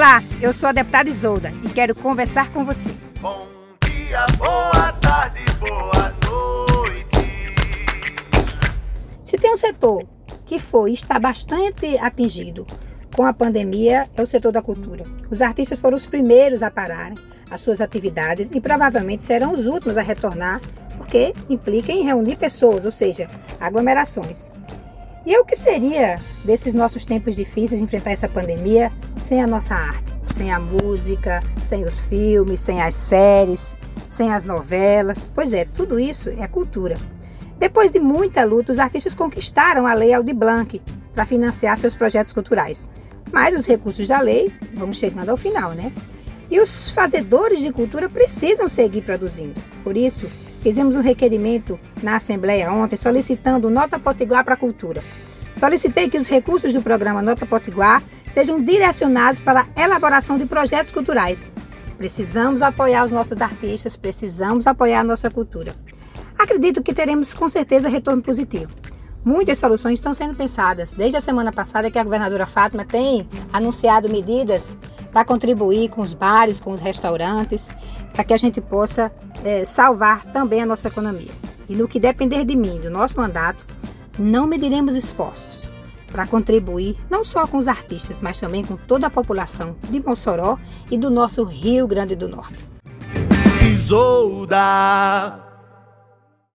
Olá, eu sou a deputada Isolda e quero conversar com você. Bom dia, boa tarde, boa noite. Se tem um setor que foi e está bastante atingido com a pandemia, é o setor da cultura. Os artistas foram os primeiros a pararem as suas atividades e provavelmente serão os últimos a retornar, porque implica em reunir pessoas, ou seja, aglomerações. E o que seria desses nossos tempos difíceis enfrentar essa pandemia sem a nossa arte, sem a música, sem os filmes, sem as séries, sem as novelas? Pois é, tudo isso é cultura. Depois de muita luta, os artistas conquistaram a Lei Aldir Blanc para financiar seus projetos culturais. Mas os recursos da lei vão chegando ao final, né? E os fazedores de cultura precisam seguir produzindo. Por isso, fizemos um requerimento na Assembleia ontem solicitando Nota Potiguar para a Cultura. Solicitei que os recursos do programa Nota Potiguar sejam direcionados para a elaboração de projetos culturais. Precisamos apoiar os nossos artistas, precisamos apoiar a nossa cultura. Acredito que teremos com certeza retorno positivo. Muitas soluções estão sendo pensadas. Desde a semana passada que a governadora Fátima tem anunciado medidas para contribuir com os bares, com os restaurantes, para que a gente possa é, salvar também a nossa economia. E no que depender de mim, do nosso mandato, não mediremos esforços para contribuir não só com os artistas, mas também com toda a população de Mossoró e do nosso Rio Grande do Norte. Isolda.